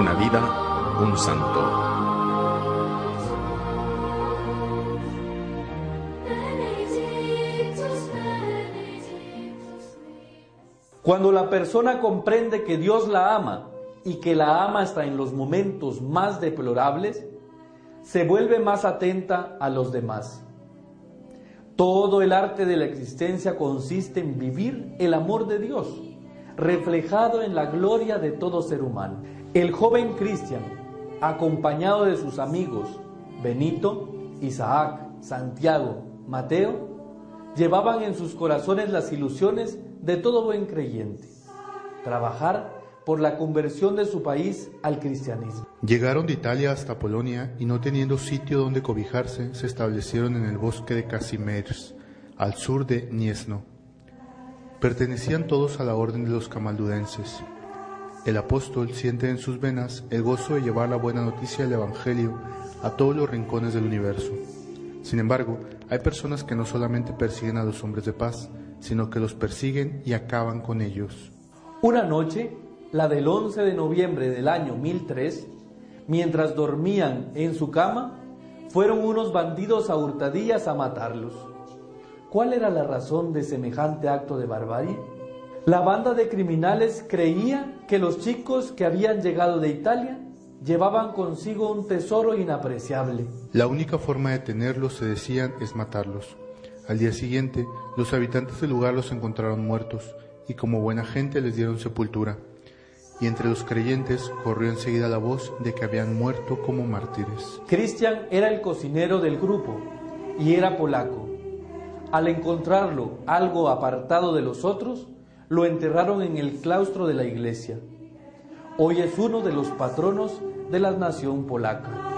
vida, un santo. Cuando la persona comprende que Dios la ama y que la ama hasta en los momentos más deplorables, se vuelve más atenta a los demás. Todo el arte de la existencia consiste en vivir el amor de Dios, reflejado en la gloria de todo ser humano. El joven Cristian, acompañado de sus amigos Benito, Isaac, Santiago, Mateo, llevaban en sus corazones las ilusiones de todo buen creyente, trabajar por la conversión de su país al cristianismo. Llegaron de Italia hasta Polonia y no teniendo sitio donde cobijarse, se establecieron en el bosque de Casimers, al sur de Niesno. Pertenecían todos a la orden de los camaldudenses. El apóstol siente en sus venas el gozo de llevar la buena noticia del Evangelio a todos los rincones del universo. Sin embargo, hay personas que no solamente persiguen a los hombres de paz, sino que los persiguen y acaban con ellos. Una noche, la del 11 de noviembre del año 1003, mientras dormían en su cama, fueron unos bandidos a hurtadillas a matarlos. ¿Cuál era la razón de semejante acto de barbarie? La banda de criminales creía que los chicos que habían llegado de Italia llevaban consigo un tesoro inapreciable. La única forma de tenerlos, se decían, es matarlos. Al día siguiente, los habitantes del lugar los encontraron muertos y como buena gente les dieron sepultura. Y entre los creyentes corrió enseguida la voz de que habían muerto como mártires. Cristian era el cocinero del grupo y era polaco. Al encontrarlo algo apartado de los otros, lo enterraron en el claustro de la iglesia. Hoy es uno de los patronos de la nación polaca.